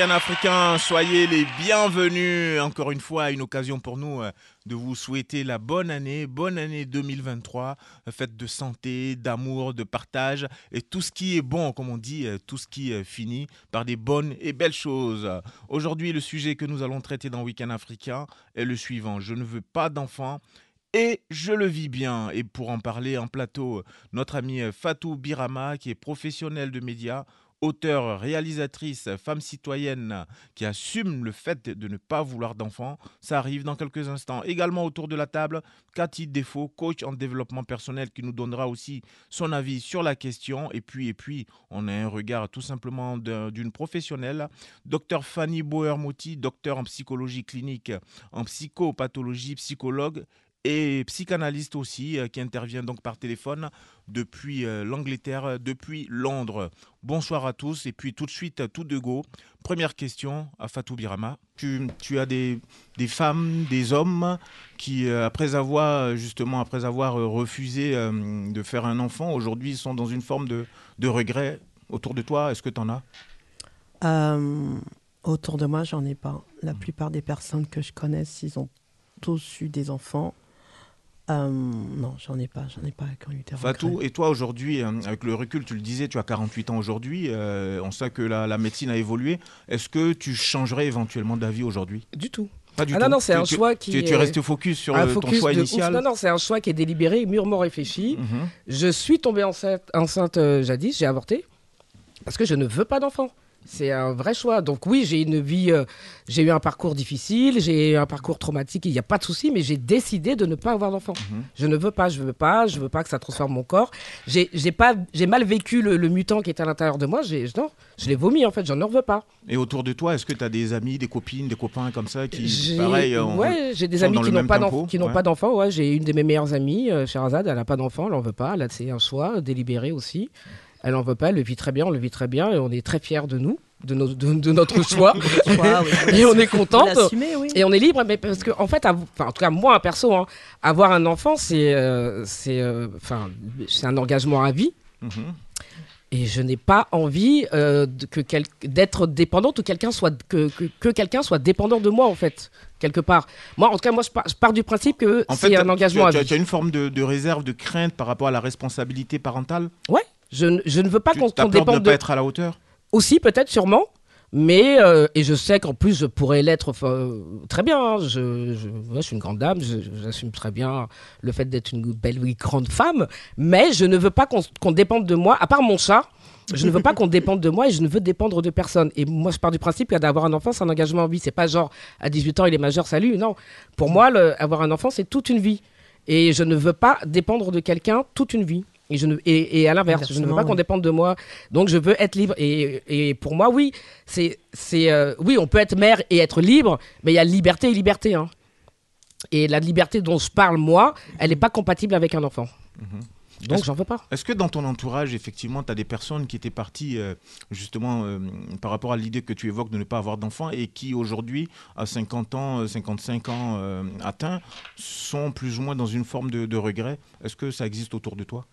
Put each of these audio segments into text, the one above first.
Africain. Week-end africain, soyez les bienvenus. Encore une fois, une occasion pour nous euh, de vous souhaiter la bonne année, bonne année 2023, euh, faite de santé, d'amour, de partage et tout ce qui est bon, comme on dit, euh, tout ce qui finit par des bonnes et belles choses. Aujourd'hui, le sujet que nous allons traiter dans Week-end africain est le suivant. Je ne veux pas d'enfants. Et je le vis bien. Et pour en parler en plateau, notre amie Fatou Birama, qui est professionnelle de médias, auteure, réalisatrice, femme citoyenne qui assume le fait de ne pas vouloir d'enfants. Ça arrive dans quelques instants. Également autour de la table, Cathy Défaut, coach en développement personnel, qui nous donnera aussi son avis sur la question. Et puis, et puis on a un regard tout simplement d'un- d'une professionnelle, docteur Fanny Boer-Mouti, docteur en psychologie clinique, en psychopathologie, psychologue et psychanalyste aussi, euh, qui intervient donc par téléphone depuis euh, l'Angleterre, euh, depuis Londres. Bonsoir à tous, et puis tout de suite, tout de go. Première question à Fatou Birama. Tu, tu as des, des femmes, des hommes qui, après avoir, justement, après avoir refusé de faire un enfant, aujourd'hui sont dans une forme de, de regret autour de toi? Est-ce que tu en as? Euh, autour de moi, j'en ai pas. La plupart des personnes que je connais, ils ont tous eu des enfants. Euh, non, j'en ai pas. J'en ai pas Fatou, et toi aujourd'hui, euh, avec le recul, tu le disais, tu as 48 ans aujourd'hui, euh, on sait que la, la médecine a évolué. Est-ce que tu changerais éventuellement d'avis aujourd'hui? Du tout. Pas du Ah tout. non, non, c'est Tu- un tu- choix qui Tu, tu est- restes focus sur un euh, ton focus choix ouf. initial Non, non, c'est un choix qui est délibéré, mûrement réfléchi. Mhm. Je suis tombée enceinte, enceinte euh, jadis, j'ai avorté, parce que je ne veux pas d'enfant. C'est un vrai choix. Donc oui, j'ai une vie, euh, j'ai eu un parcours difficile, j'ai eu un parcours traumatique, il n'y a pas de souci, mais j'ai décidé de ne pas avoir d'enfant. Mhm. Je ne veux pas, je veux pas, je veux pas que ça transforme mon corps. J'ai j'ai pas, j'ai mal vécu le, le mutant qui est à l'intérieur de moi. Non, je l'ai vomi en fait, j'en en veux pas. Et autour de toi, est-ce que tu as des amis, des copines, des copains comme ça qui, pareil, ont- ouais, j'ai des amis qui n'ont pas d'enfants. Qui n'ont ouais. pas d'enfants. Ouais, j'ai une de mes meilleures amies, euh, Sherazade, elle n'a pas d'enfant, elle en veut pas. Là, c'est un choix délibéré aussi. Elle en veut pas, elle le vit très bien, on le vit très bien, et on est très fiers de nous, de, nos- de, de notre choix, et on est contente. oui. Et on est libre, mais parce que en fait, en tout cas moi, un perso, hein, avoir un enfant, c'est, euh, c'est, euh, c'est un engagement à vie. Mhm. Et je n'ai pas envie euh, de- que quel- d'être dépendante ou quelqu'un soit que, que, que quelqu'un soit dépendant de moi en fait quelque part. Moi en tout cas moi je pars, je pars du principe que En c'est un engagement tu, à tu as- vie. tu as une forme de, de réserve, de crainte par rapport à la responsabilité parentale? Ouais. Je, ne- je ne veux pas qu'on peur de ne dépende pas être à la hauteur? Aussi peut-être sûrement. Mais euh, et je sais qu'en plus je pourrais l'être euh, très bien. hein. Je, je, ouais, je suis une grande dame, j'assume très bien le fait d'être une belle oui, grande femme. Mais je ne veux pas qu'on dépende de moi. À part mon chat, je ne veux pas qu'on dépende de moi et je ne veux dépendre de personne. Et moi, je pars du principe que d'avoir un enfant, c'est un engagement en vie. C'est pas genre à 18 ans il est majeur, salut. Non, pour moi, le- avoir un enfant, c'est toute une vie. Et je ne veux pas dépendre de quelqu'un toute une vie. Et, je ne, et, et à l'inverse, je ne veux pas qu'on oui. dépende de moi. Donc je veux être libre. Et, et pour moi, oui, c'est, c'est, euh, oui, on peut être mère et être libre, mais il y a liberté et liberté. hein. Et la liberté dont je parle, moi, elle n'est pas compatible avec un enfant. Donc Est-ce- j'en veux pas. Est-ce que dans ton entourage, effectivement, tu as des personnes qui étaient parties euh, justement euh, par rapport à l'idée que tu évoques de ne pas avoir d'enfants et qui aujourd'hui, à 50 ans, euh, 55 ans euh, atteints, sont plus ou moins dans une forme de, de regret? Est-ce que ça existe autour de toi?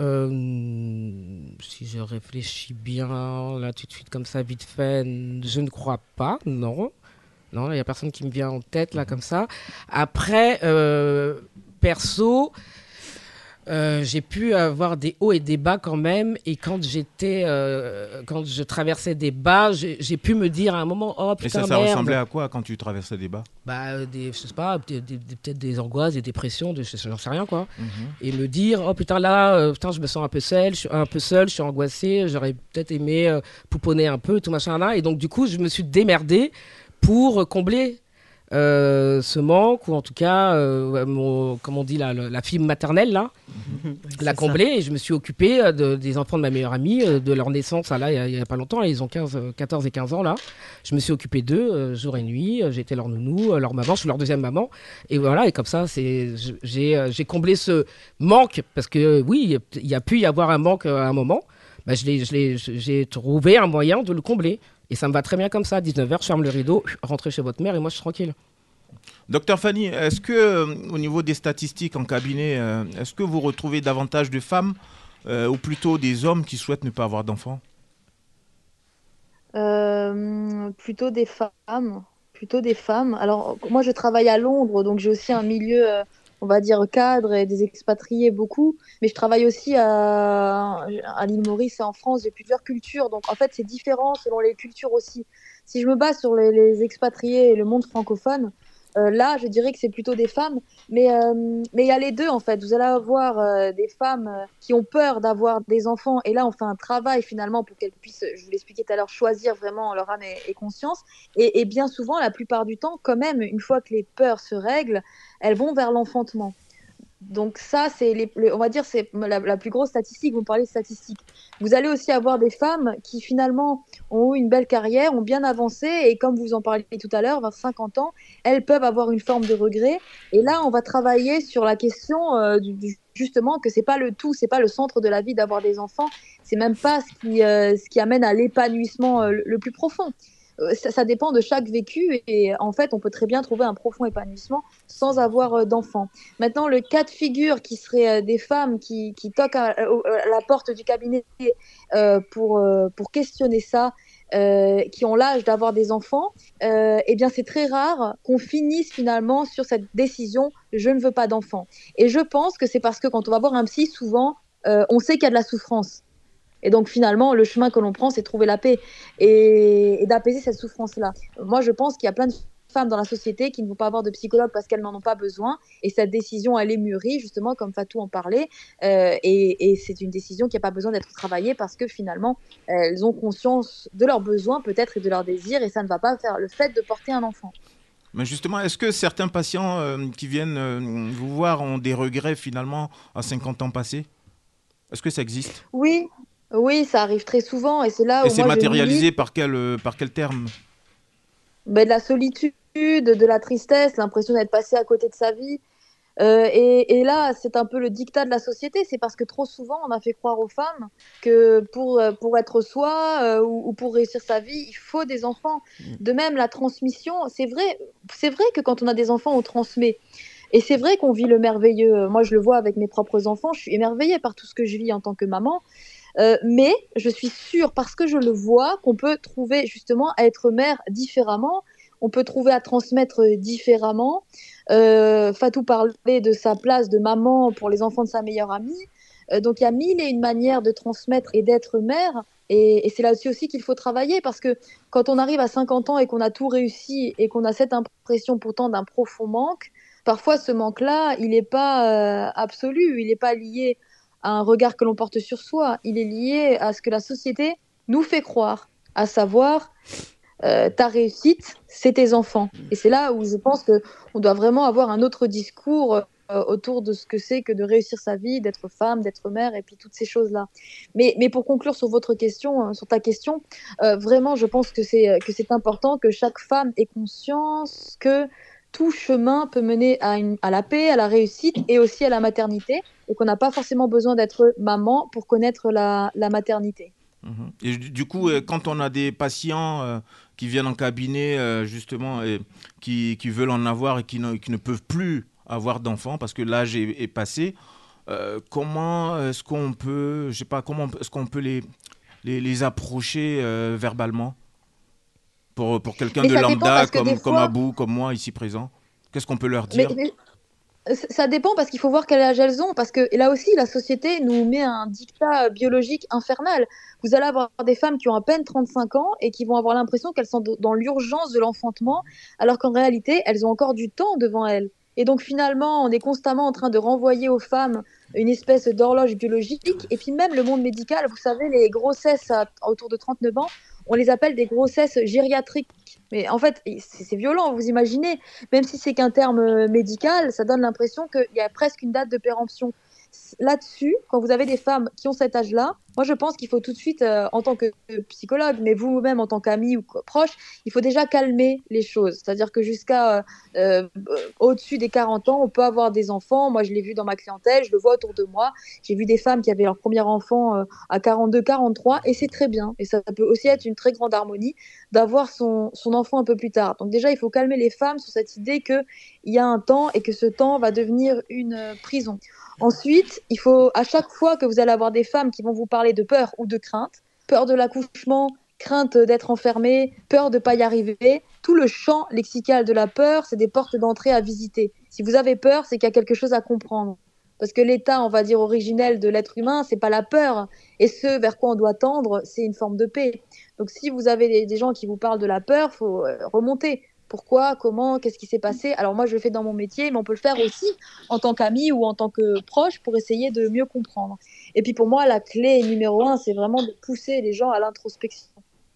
Euh, si je réfléchis bien, là, tout de suite, comme ça, vite fait, je ne crois pas, non. Non, il n'y a personne qui me vient en tête, là, comme ça. Après, euh, perso, euh, j'ai pu avoir des hauts et des bas quand même. Et quand j'étais, euh, quand je traversais des bas, j'ai pu me dire à un moment, oh Et putain, ça, ça merde. ressemblait à quoi quand tu traversais des bas? Bah, euh, des, je sais pas, peut-être des angoisses, des dépressions, des, je j'en sais rien quoi. Mhm. Et me dire, oh putain, là, euh, putain, je me sens un peu seul, je suis un peu seul, je suis angoissé, j'aurais peut-être aimé pouponner un peu, tout machin là. Et donc, du coup, je me suis démerdé pour combler euh, ce manque, ou en tout cas, euh, mon, comme on dit, la, fibre maternelle, là, l'a comblé. Et je me suis occupée euh, de- des enfants de ma meilleure amie, euh, de leur naissance, ah, là, il a- n'y a, pas longtemps, ils ont 15, euh, 14 et 15 ans, là. Je me suis occupée d'eux jour et nuit. J'étais leur nounou, leur maman, je suis leur deuxième maman. Et voilà, et comme ça, j'ai j'ai comblé ce manque, parce que oui, il y a pu y avoir un manque à un moment. Bah, j'ai trouvé un moyen de le combler. Et ça me va très bien comme ça. 19h, je ferme le rideau, rentrez chez votre mère et moi je suis tranquille. Docteur Fanny, est-ce que euh, au niveau des statistiques en cabinet, euh, est-ce que vous retrouvez davantage de femmes euh, ou plutôt des hommes qui souhaitent ne pas avoir d'enfants? Euh, plutôt des femmes, plutôt des femmes. Alors moi je travaille à Londres, donc j'ai aussi un milieu, euh, on va dire cadre et des expatriés beaucoup, mais je travaille aussi à, à l'île Maurice et en France. J'ai plusieurs cultures, donc en fait c'est différent selon les cultures aussi. Si je me base sur les, expatriés et le monde francophone, là je dirais que c'est plutôt des femmes, mais euh, mais il y a les deux en fait. Vous allez avoir euh, des femmes euh, qui ont peur d'avoir des enfants, et là on fait un travail finalement pour qu'elles puissent, je vous l'expliquais tout à l'heure, choisir vraiment leur âme et, conscience. Et bien souvent, la plupart du temps, quand même, une fois que les peurs se règlent, elles vont vers l'enfantement. Donc ça, c'est les, on va dire, c'est la, plus grosse statistique. Vous parlez de statistiques. Vous allez aussi avoir des femmes qui finalement ont eu une belle carrière, ont bien avancé, et comme vous en parliez tout à l'heure, vers 50 ans, elles peuvent avoir une forme de regret. Et là, on va travailler sur la question euh, du, justement que c'est pas le tout, c'est pas le centre de la vie d'avoir des enfants. C'est même pas ce qui, euh, ce qui amène à l'épanouissement euh, le plus profond. Euh, Ça, dépend de chaque vécu et en fait, on peut très bien trouver un profond épanouissement sans avoir euh, d'enfants. Maintenant, le cas de figure qui serait euh, des femmes qui, toquent à, la porte du cabinet pour, pour questionner ça, qui ont l'âge d'avoir des enfants, eh bien, c'est très rare qu'on finisse finalement sur cette décision je ne veux pas d'enfants. Et je pense que c'est parce que quand on va voir un psy, souvent, on sait qu'il y a de la souffrance. Et donc finalement, le chemin que l'on prend, c'est trouver la paix et, et d'apaiser cette souffrance-là. Moi, je pense qu'il y a plein de femmes dans la société qui ne vont pas avoir de psychologue parce qu'elles n'en ont pas besoin. Et cette décision, elle est mûrie, justement, comme Fatou en parlait. Euh, et et c'est une décision qui n'a pas besoin d'être travaillée parce que finalement, elles ont conscience de leurs besoins peut-être et de leurs désirs. Et ça ne va pas faire le fait de porter un enfant. Mais justement, est-ce que certains patients euh, qui viennent euh, vous voir ont des regrets finalement à 50 ans passés? Est-ce que ça existe? Oui, oui, ça arrive très souvent. Et c'est là Et où c'est matérialisé par quel, euh, par quel terme? Ben, de la solitude, de la tristesse, l'impression d'être passé à côté de sa vie. Euh, et, et là, c'est un peu le dictat de la société. C'est parce que trop souvent, on a fait croire aux femmes que pour, euh, pour être soi euh, ou, ou pour réussir sa vie, il faut des enfants. De même, la transmission, c'est vrai, c'est vrai que quand on a des enfants, on transmet. Et c'est vrai qu'on vit le merveilleux. Moi, je le vois avec mes propres enfants. Je suis émerveillée par tout ce que je vis en tant que maman. Euh, mais je suis sûre, parce que je le vois, qu'on peut trouver justement à être mère différemment. On peut trouver à transmettre différemment. Euh, Fatou parlait de sa place de maman pour les enfants de sa meilleure amie. Euh, donc il y a mille et une manières de transmettre et d'être mère. Et, c'est là-dessus aussi qu'il faut travailler parce que quand on arrive à 50 ans et qu'on a tout réussi et qu'on a cette impression pourtant d'un profond manque, parfois ce manque-là, il n'est pas absolu, il n'est pas lié à un regard que l'on porte sur soi, il est lié à ce que la société nous fait croire, à savoir euh, ta réussite, c'est tes enfants. Et c'est là où je pense que on doit vraiment avoir un autre discours euh, autour de ce que c'est que de réussir sa vie, d'être femme, d'être mère, et puis toutes ces choses-là. Mais, mais pour conclure sur votre question, euh, sur ta question, vraiment, je pense que c'est que c'est important que chaque femme ait conscience que tout chemin peut mener à, la paix, à la réussite et aussi à la maternité, et qu'on n'a pas forcément besoin d'être maman pour connaître la, maternité. Mhm. Et du coup, euh, quand on a des patients euh, qui viennent en cabinet, euh, justement, et qui, veulent en avoir et qui ne, peuvent plus avoir d'enfants parce que l'âge est, passé, comment est-ce qu'on peut, je sais pas, comment est-ce qu'on peut les, approcher verbalement? Pour, pour quelqu'un de lambda comme, des comme fois- Abou, comme moi ici présent Qu'est-ce qu'on peut leur dire mais, ça dépend parce qu'il faut voir quel âge elles ont. Parce que là aussi, la société nous met un dictat biologique infernal. Vous allez avoir des femmes qui ont à peine 35 ans et qui vont avoir l'impression qu'elles sont dans l'urgence de l'enfantement, alors qu'en réalité, elles ont encore du temps devant elles. Et donc finalement, on est constamment en train de renvoyer aux femmes une espèce d'horloge biologique. Et puis même le monde médical, vous savez, les grossesses à- autour de 39 ans, on les appelle des grossesses gériatriques. Mais en fait, c'est violent, vous imaginez, même si c'est qu'un terme euh, médical, ça donne l'impression qu'il y a presque une date de péremption. Là-dessus, quand vous avez des femmes qui ont cet âge-là, moi je pense qu'il faut tout de suite, euh, en tant que psychologue, mais vous-même en tant qu'ami ou proche, il faut déjà calmer les choses. C'est-à-dire que jusqu'à euh, euh, au-dessus des 40 ans, on peut avoir des enfants. Moi, je l'ai vu dans ma clientèle, je le vois autour de moi. J'ai vu des femmes qui avaient leur premier enfant à 42, 43, et c'est très bien. Et ça peut aussi être une très grande harmonie d'avoir son, son enfant un peu plus tard. Donc déjà, il faut calmer les femmes sur cette idée qu'il y a un temps et que ce temps va devenir une prison. Ensuite, il faut, à chaque fois que vous allez avoir des femmes qui vont vous parler de peur ou de crainte, peur de l'accouchement, crainte d'être enfermée, peur de pas y arriver, tout le champ lexical de la peur, c'est des portes d'entrée à visiter. Si vous avez peur, c'est qu'il y a quelque chose à comprendre. Parce que l'état, on va dire, originel de l'être humain, c'est pas la peur. Et ce vers quoi on doit tendre, c'est une forme de paix. Donc si vous avez des, des gens qui vous parlent de la peur, faut euh, remonter. Pourquoi, comment, qu'est-ce qui s'est passé Alors moi, je le fais dans mon métier, mais on peut le faire aussi en tant qu'ami ou en tant que proche pour essayer de mieux comprendre. Et puis pour moi, la clé numéro un, c'est vraiment de pousser les gens à l'introspection.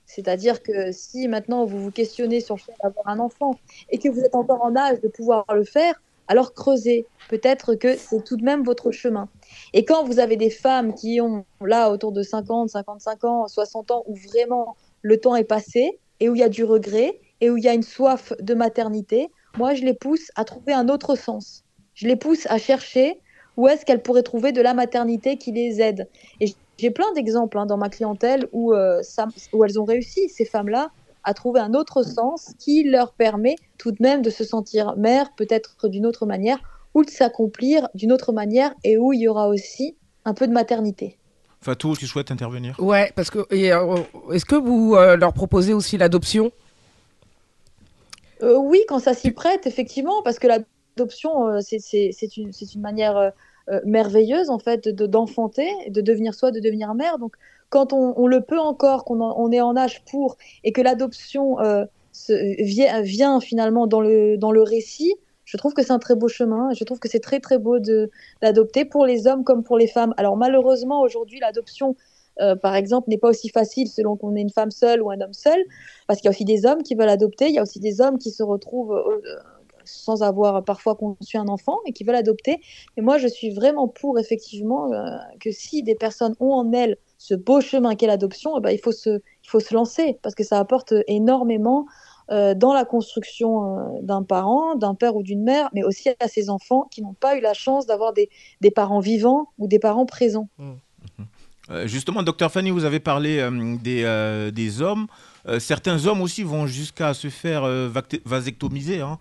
C'est-à-dire que si maintenant vous vous questionnez sur le fait d'avoir un enfant et que vous êtes encore en âge de pouvoir le faire, alors creusez. Peut-être que c'est tout de même votre chemin. Et quand vous avez des femmes qui ont là autour de 50, 55 ans, 60 ans, où vraiment le temps est passé et où il y a du regret et où il y a une soif de maternité, moi je les pousse à trouver un autre sens. Je les pousse à chercher où est-ce qu'elles pourraient trouver de la maternité qui les aide. Et j'ai plein d'exemples hein, dans ma clientèle où, euh, ça- où elles ont réussi, ces femmes-là, à trouver un autre sens qui leur permet tout de même de se sentir mère, peut-être d'une autre manière, ou de s'accomplir d'une autre manière, et où il y aura aussi un peu de maternité. Fatou, tu souhaites intervenir? Ouais, parce que euh, est-ce que vous euh, leur proposez aussi l'adoption? Euh, oui, quand ça s'y prête, effectivement, parce que l'adoption, euh, c'est- une, une manière euh, merveilleuse, en fait, de- d'enfanter, de devenir soi, de devenir mère. Donc, quand on, on le peut encore, qu'on en- on est en âge pour, et que l'adoption vient, vient finalement dans le, dans le récit, je trouve que c'est un très beau chemin. et Je trouve que c'est très, très beau d'adopter pour les hommes comme pour les femmes. Alors, malheureusement, aujourd'hui, l'adoption, euh, par exemple, n'est pas aussi facile selon qu'on est une femme seule ou un homme seul parce qu'il y a aussi des hommes qui veulent adopter, il y a aussi des hommes qui se retrouvent euh, sans avoir parfois conçu un enfant et qui veulent adopter. Et moi, je suis vraiment pour, effectivement, euh, que si des personnes ont en elles ce beau chemin qu'est l'adoption, eh ben, il, faut se, il faut se lancer parce que ça apporte énormément euh, dans la construction euh, d'un parent, d'un père ou d'une mère, mais aussi à ses enfants qui n'ont pas eu la chance d'avoir des, des parents vivants ou des parents présents. Euh, justement, docteur Fanny, vous avez parlé euh, des, euh, des hommes. Euh, certains hommes aussi vont jusqu'à se faire euh, vasectomiser. hein.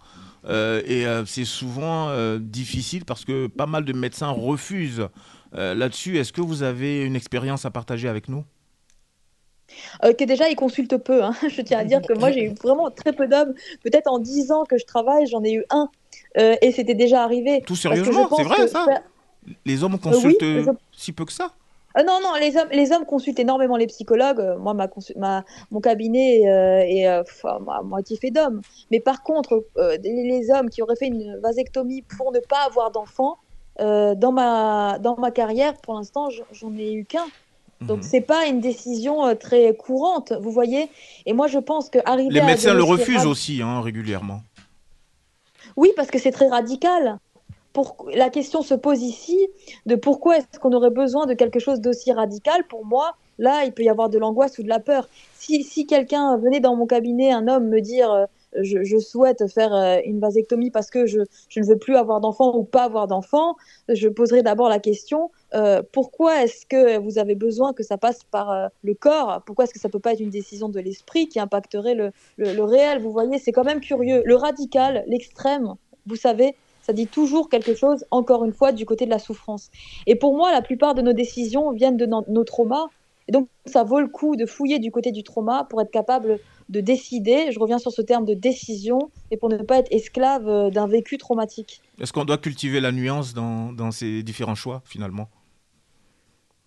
Euh, et euh, c'est souvent euh, difficile parce que pas mal de médecins refusent. Euh, Là-dessus, est-ce que vous avez une expérience à partager avec nous? Euh, que déjà, ils consultent peu. hein. Je tiens à dire que moi, j'ai eu vraiment très peu d'hommes. Peut-être en 10 ans que je travaille, j'en ai eu un. Euh, et c'était déjà arrivé. Tout sérieusement, c'est vrai que ça? Les hommes consultent oui, si peu que ça Euh, non, non, les hommes, les hommes consultent énormément les psychologues. Euh, Moi, ma, mon cabinet euh, est euh, à mo- à moitié fait d'hommes. Mais par contre, euh, les, hommes qui auraient fait une vasectomie pour ne pas avoir d'enfants, dans, ma, dans ma carrière, pour l'instant, j'en- ai eu qu'un. Donc, Mhm. c'est pas une décision très courante, vous voyez. Et moi, je pense que arriver Les médecins le refusent aussi hein, régulièrement. Oui, parce que c'est très radical. La question se pose ici de pourquoi est-ce qu'on aurait besoin de quelque chose d'aussi radical. Pour moi, là, il peut y avoir de l'angoisse ou de la peur. Si, si quelqu'un venait dans mon cabinet, un homme, me dire euh, je, souhaite faire euh, une vasectomie parce que je, je ne veux plus avoir d'enfant ou pas avoir d'enfant, je poserai d'abord la question euh, pourquoi est-ce que vous avez besoin que ça passe par le corps? Pourquoi est-ce que ça peut pas être une décision de l'esprit qui impacterait le, le réel? Vous voyez, c'est quand même curieux. Le radical, l'extrême, vous savez, ça dit toujours quelque chose, encore une fois, du côté de la souffrance. Et pour moi, la plupart de nos décisions viennent de no- nos traumas. Et donc, ça vaut le coup de fouiller du côté du trauma pour être capable de décider. Je reviens sur ce terme de décision et pour ne pas être esclave euh, d'un vécu traumatique. Est-ce qu'on doit cultiver la nuance dans, dans ces différents choix finalement?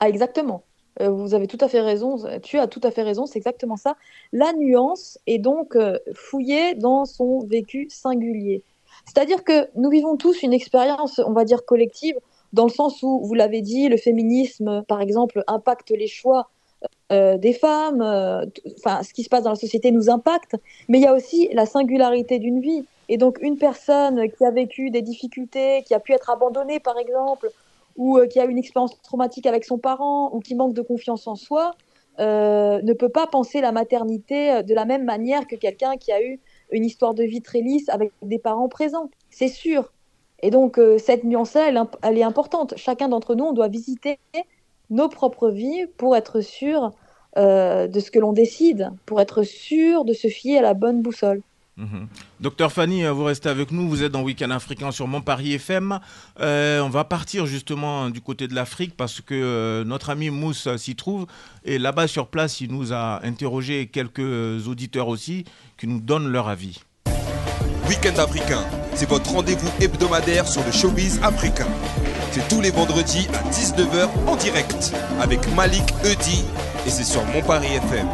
Ah, exactement. Euh, vous avez tout à fait raison. Tu as tout à fait raison. C'est exactement ça. La nuance est donc euh, fouillée dans son vécu singulier. C'est-à-dire que nous vivons tous une expérience, on va dire, collective, dans le sens où, vous l'avez dit, le féminisme, par exemple, impacte les choix euh, des femmes, euh, ce qui se passe dans la société nous impacte, mais il y a aussi la singularité d'une vie. Et donc, une personne qui a vécu des difficultés, qui a pu être abandonnée, par exemple, ou euh, qui a eu une expérience traumatique avec son parent, ou qui manque de confiance en soi, ne peut pas penser la maternité de la même manière que quelqu'un qui a eu une histoire de vie très lisse avec des parents présents. C'est sûr. Et donc, euh, cette nuance-là, elle, est importante. Chacun d'entre nous, on doit visiter nos propres vies pour être sûr euh, de ce que l'on décide, pour être sûr de se fier à la bonne boussole. Mhm. Docteur Fanny, euh, vous restez avec nous. Vous êtes dans Week-end africain sur Mon Paris FM. Euh, on va partir justement du côté de l'Afrique parce que euh, notre ami Mousse s'y trouve. Et là-bas sur place, il nous a interrogé quelques auditeurs aussi qui nous donnent leur avis. Week-end africain, c'est votre rendez-vous hebdomadaire sur le showbiz africain. C'est tous les vendredis à 19h en direct avec Malik Eudi et c'est sur Mon Paris FM.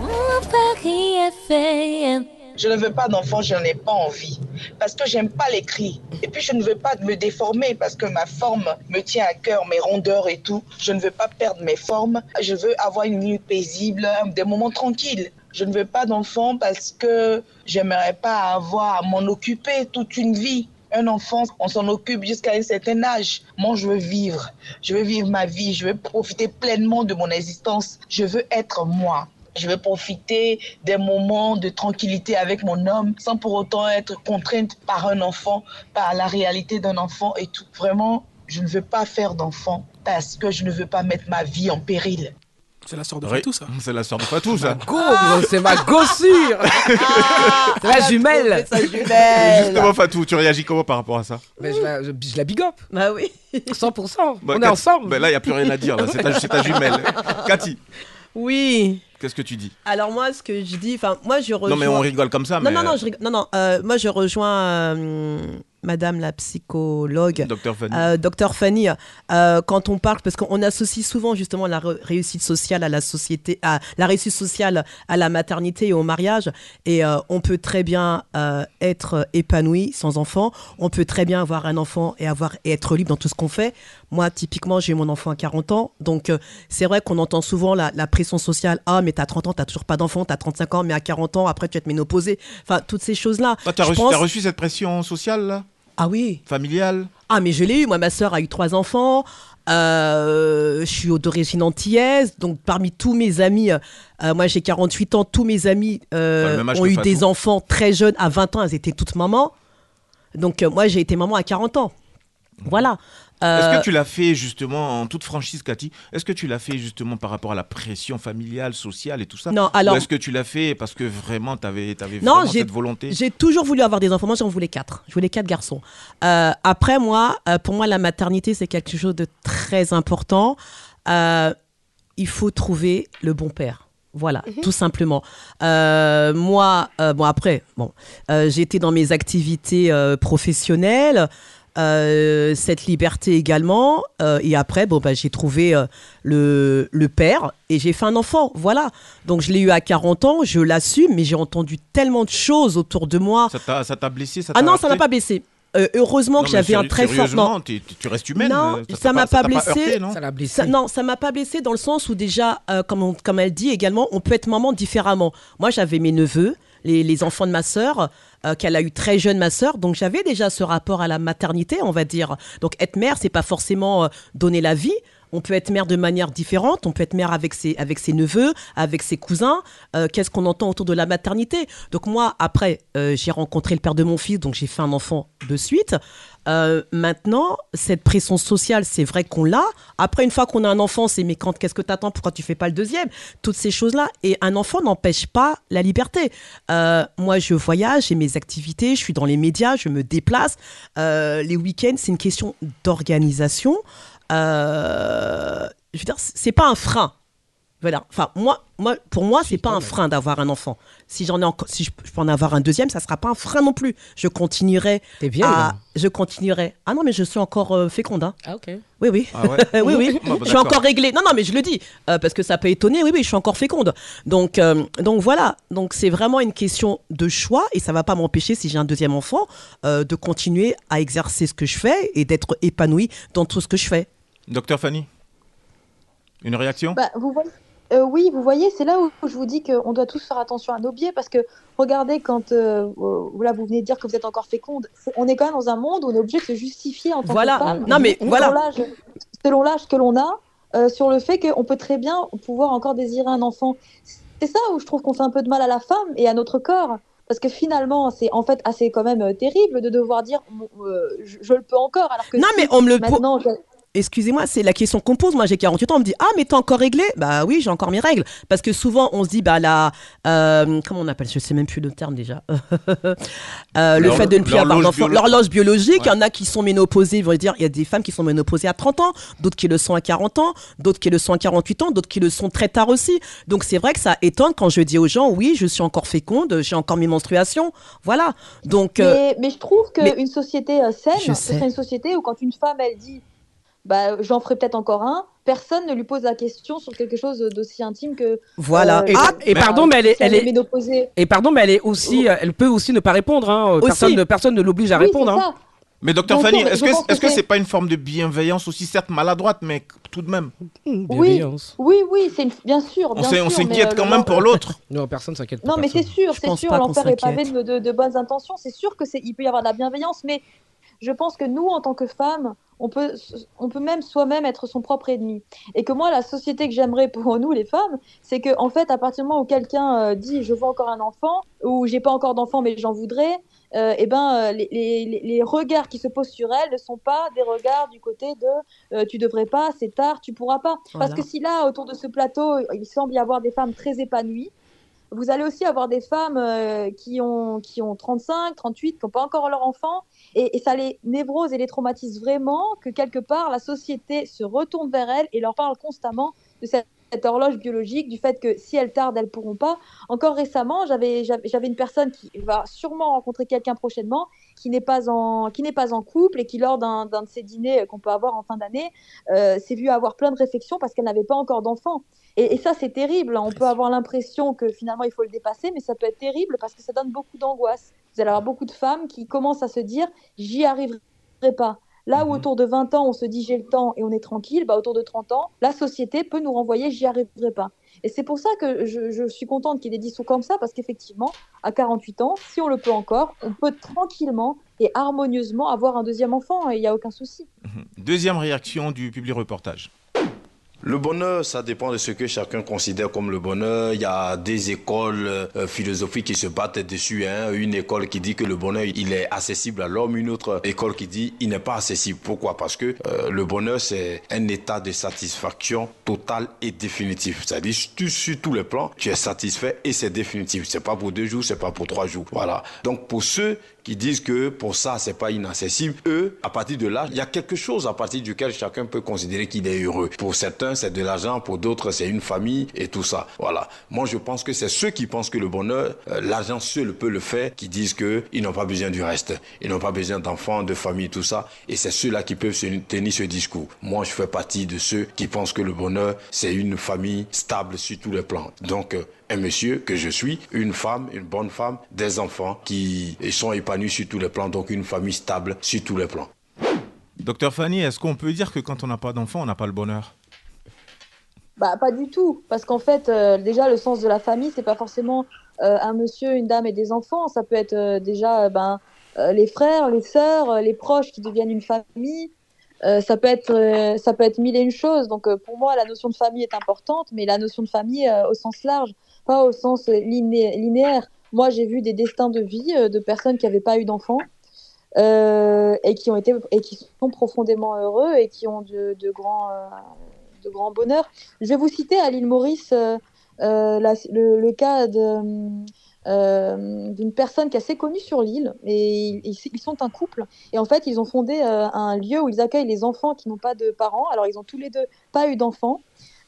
Mon Paris FM. Je ne veux pas d'enfant, je n'en ai pas envie. Parce que j'aime pas les cris. Et puis je ne veux pas me déformer parce que ma forme me tient à cœur, mes rondeurs et tout. Je ne veux pas perdre mes formes. Je veux avoir une nuit paisible, des moments tranquilles. Je ne veux pas d'enfant parce que j'aimerais pas avoir à m'en occuper toute une vie. Un enfant, on s'en occupe jusqu'à un certain âge. Moi, je veux vivre. Je veux vivre ma vie. Je veux profiter pleinement de mon existence. Je veux être moi. Je veux profiter des moments de tranquillité avec mon homme sans pour autant être contrainte par un enfant, par la réalité d'un enfant et tout. Vraiment, je ne veux pas faire d'enfant parce que je ne veux pas mettre ma vie en péril. C'est la sœur de Fatou, ça. C'est la sœur de Fatou, ça. C'est ma gossure C'est ma jumelle Sa jumelle. Justement, Fatou, tu réagis comment par rapport à ça? Mais je, la, je- je la big up, Bah oui. 100%. Bah, On est ensemble. bah, là, il n'y a plus rien à dire. là. C'est ta, c'est ta jumelle. Cathy, Oui. Qu'est-ce que tu dis? Alors moi, ce que je dis, enfin, moi je rejoins. Non, mais on rigole comme ça. Non, mais, non, non, je rigole- non, non. euh, moi, je rejoins euh, Madame la psychologue. Docteur Fanny. Euh, Docteur Fanny, euh, quand on parle, parce qu'on associe souvent justement la réussite sociale à la société, à la réussite sociale à la maternité et au mariage, et euh, on peut très bien euh, être épanoui sans enfant, on peut très bien avoir un enfant et avoir et être libre dans tout ce qu'on fait. Moi, typiquement, j'ai eu mon enfant à 40 ans, donc euh, c'est vrai qu'on entend souvent la, la pression sociale. Ah, mais t'as 30 ans, t'as toujours pas d'enfant, t'as 35 ans, mais à 40 ans, après tu vas te ménopauser. Enfin, toutes ces choses-là. Toi, t'as reçu, pense- t'as reçu cette pression sociale, là? Ah oui. Familiale? Ah, mais je l'ai eu. Moi, ma sœur a eu trois enfants. Euh, je suis d'origine antillaise. Donc, parmi tous mes amis, euh, moi j'ai 48 ans, tous mes amis euh, ont eu des enfants très jeunes. À 20 ans, elles étaient toutes mamans. Donc, moi j'ai été maman à 40 ans. Voilà. Est-ce Euh, que tu l'as fait justement en toute franchise, Cathy? Est-ce que tu l'as fait justement par rapport à la pression familiale, sociale et tout ça? Non, alors- Ou est-ce que tu l'as fait parce que vraiment tu avais, Non, vraiment cette volonté? J'ai toujours voulu avoir des enfants. Moi, j'en voulais quatre. Je voulais quatre garçons. Euh, après, moi, euh, pour moi, la maternité, c'est quelque chose de très important. Euh, il faut trouver le bon père. Voilà, tout simplement. Euh, moi, euh, bon après, bon, euh, j'ai été dans mes activités euh, professionnelles, euh, cette liberté également, euh, et après, bon, bah, j'ai trouvé euh, le, le père et j'ai fait un enfant. Voilà. Donc je l'ai eu à 40 ans, je l'assume, mais j'ai entendu tellement de choses autour de moi. Ça t'a, ça t'a blessé ça Ah non, ça n'a pas baissé. Euh, heureusement Non, que j'avais un très fort. Non, t'es- tu restes humaine Non, ça m'a pas blessé. heurté, non Ça l'a blessé. ça, non, ça m'a pas blessé dans le sens où déjà, euh, comme, on- comme elle dit également, on peut être maman différemment. Moi, j'avais mes neveux, les, enfants de ma sœur, euh, qu'elle a eu très jeune, ma sœur, donc j'avais déjà ce rapport à la maternité, on va dire. Donc être mère, c'est pas forcément euh, donner la vie. On peut être mère de manière différente, on peut être mère avec ses, avec ses neveux, avec ses cousins. Euh, Qu'est-ce qu'on entend autour de la maternité? Donc moi, après, euh, j'ai rencontré le père de mon fils, donc j'ai fait un enfant de suite. Euh, maintenant, cette pression sociale, c'est vrai qu'on l'a. Après, une fois qu'on a un enfant, c'est mais quand qu'est-ce que t'attends? Pourquoi tu fais pas le deuxième? Toutes ces choses-là. Et un enfant n'empêche pas la liberté. Moi, je voyage, j'ai mes activités, je suis dans les médias, je me déplace. Les week-ends, c'est une question d'organisation. Euh, je veux dire, c'est pas un frein. Voilà. Enfin, moi, moi, pour moi, c'est pas un frein d'avoir un enfant. Si j'en ai encore, si je, je peux en avoir un deuxième, ça sera pas un frein non plus. Je continuerai. T'es vieille, à- là. Je continuerai. Ah non, mais je suis encore euh, féconde. hein. Ah, ok. Oui, oui. Ah ouais oui, oui. Ah bah je suis encore réglée. Non, non, mais je le dis euh, parce que ça peut étonner. Oui, oui, je suis encore féconde. Donc, euh, donc voilà. Donc c'est vraiment une question de choix et ça va pas m'empêcher, si j'ai un deuxième enfant, euh, de continuer à exercer ce que je fais et d'être épanouie dans tout ce que je fais. Docteur Fanny Une réaction? Bah, vous voyez, Euh, oui, vous voyez, c'est là où je vous dis qu'on doit tous faire attention à nos biais parce que regardez, quand euh, euh, là, vous venez de dire que vous êtes encore féconde, on est quand même dans un monde où on est obligé de se justifier en tant Voilà. que femme. Non, mais selon voilà. l'âge- Selon l'âge que l'on a, euh, sur le fait qu'on peut très bien pouvoir encore désirer un enfant. C'est ça où je trouve qu'on fait un peu de mal à la femme et à notre corps. Parce que finalement, c'est en fait assez quand même terrible de devoir dire euh, je, je le peux encore. Alors que Non, si, mais on me le po- maintenant, je- Excusez-moi, c'est la question qu'on pose. Moi, j'ai 48 ans. On me dit Ah, mais t'as encore réglé? Bah oui, j'ai encore mes règles. Parce que souvent, on se dit Bah la. euh, comment on appelle Je sais même plus le terme déjà. Euh, le fait de ne plus avoir d'enfant. L'horloge biologique. Il y en a qui sont ménopausés. Ils vont dire Il y a des femmes qui sont ménopausées à 30 ans, d'autres qui le sont à 40 ans, d'autres qui le sont à 48 ans, d'autres qui le sont très tard aussi. Donc, c'est vrai que ça étonne quand je dis aux gens Oui, je suis encore féconde, j'ai encore mes menstruations. Voilà. Donc. euh, Mais, mais je trouve qu'une société euh, saine, Je ce sais. serait une société où quand une femme, elle dit bah, j'en ferai peut-être encore un, personne ne lui pose la question sur quelque chose d'aussi intime que. Voilà. euh, Et, Ah, et pardon, mais elle est, elle est, et pardon, mais elle est aussi, euh, elle peut aussi ne pas répondre. Hein. Aussi. Personne, ne- personne ne l'oblige à Oui, répondre. hein. Mais docteur Donc, Fanny, est-ce que que est-ce que c'est- pas une forme de bienveillance aussi, certes maladroite, mais tout de même? Oui. Oui, oui, c'est une... bien sûr. On bien s'inquiète euh, quand le- même pour l'autre. Non, personne s'inquiète. Non, mais c'est sûr, c'est sûr, l'enfer est pavé de, de- de bonnes intentions. C'est sûr que c'est, il peut y avoir de la bienveillance, mais je pense que nous, en tant que femmes, on peut, on peut même soi-même être son propre ennemi. Et que moi, la société que j'aimerais pour nous, les femmes, c'est que, en fait, à partir du moment où quelqu'un euh, dit je veux encore un enfant, ou j'ai pas encore d'enfant mais j'en voudrais, euh, eh ben, euh, les, les- les- les regards qui se posent sur elle ne sont pas des regards du côté de euh, tu devrais pas, c'est tard, tu pourras pas. Parce que si là, autour de ce plateau, il semble y avoir des femmes très épanouies, vous allez aussi avoir des femmes euh, qui, ont, qui ont 35, 38, qui n'ont pas encore leur enfant, et, ça les névrose et les traumatise vraiment que quelque part la société se retourne vers elles et leur parle constamment de cette, horloge biologique, du fait que si elles tardent, elles pourront pas. Encore récemment, j'avais une personne qui va sûrement rencontrer quelqu'un prochainement qui n'est pas en qui n'est pas en couple et qui lors d'un de ces dîners qu'on peut avoir en fin d'année euh, s'est vue avoir plein de réflexions parce qu'elle n'avait pas encore d'enfant. Et, et ça, c'est terrible. On peut avoir l'impression que finalement, il faut le dépasser, mais ça peut être terrible parce que ça donne beaucoup d'angoisse. Vous allez avoir beaucoup de femmes qui commencent à se dire j'y arriverai pas. Là où Mhm. autour de 20 ans, on se dit j'ai le temps et on est tranquille, bah, autour de 30 ans, la société peut nous renvoyer j'y arriverai pas. Et c'est pour ça que je, je suis contente qu'il y ait des discours comme ça, parce qu'effectivement, à 48 ans, si on le peut encore, on peut tranquillement et harmonieusement avoir un deuxième enfant et il n'y a aucun souci. Deuxième réaction du public reportage. Le bonheur, ça dépend de ce que chacun considère comme le bonheur. Il y a des écoles euh, philosophiques qui se battent dessus. Hein. Une école qui dit que le bonheur, il est accessible à l'homme. Une autre école qui dit il n'est pas accessible. Pourquoi? Parce que euh, le bonheur, c'est un état de satisfaction totale et définitif. C'est-à-dire, tu- sur tous les plans, tu es satisfait et c'est définitif. C'est pas pour deux jours, c'est pas pour trois jours. Voilà. Donc, pour ceux qui disent que pour ça, c'est pas inaccessible, eux, à partir de là, il y a quelque chose à partir duquel chacun peut considérer qu'il est heureux. Pour certains, c'est de l'argent, pour d'autres, c'est une famille et tout ça. Voilà. Moi, je pense que c'est ceux qui pensent que le bonheur, euh, l'argent seul peut le faire, qui disent que ils n'ont pas besoin du reste. Ils n'ont pas besoin d'enfants, de famille, tout ça. Et c'est ceux-là qui peuvent tenir ce discours. Moi, je fais partie de ceux qui pensent que le bonheur, c'est une famille stable sur tous les plans. Donc, euh, un monsieur que je suis, une femme, une bonne femme, des enfants qui sont épanouis sur tous les plans, donc une famille stable sur tous les plans. Docteur Fanny, est-ce qu'on peut dire que quand on n'a pas d'enfant, on n'a pas le bonheur? Bah, pas du tout, parce qu'en fait, euh, déjà, le sens de la famille, c'est pas forcément euh, un monsieur, une dame et des enfants. Ça peut être euh, déjà euh, ben, euh, les frères, les sœurs, euh, les proches qui deviennent une famille. Euh, ça peut être, euh, ça peut être mille et une choses. Donc, euh, pour moi, la notion de famille est importante, mais la notion de famille euh, au sens large, pas au sens liné- linéaire. Moi, j'ai vu des destins de vie euh, de personnes qui n'avaient pas eu d'enfants euh, et qui ont été et qui sont profondément heureux et qui ont de, grands, euh, de grands bonheurs. Je vais vous citer à l'île Maurice le, cas d'une personne qui est assez connue sur l'île. Et ils, sont un couple. Et en fait, ils ont fondé un lieu où ils accueillent les enfants qui n'ont pas de parents. Alors, ils ont tous les deux pas eu d'enfants.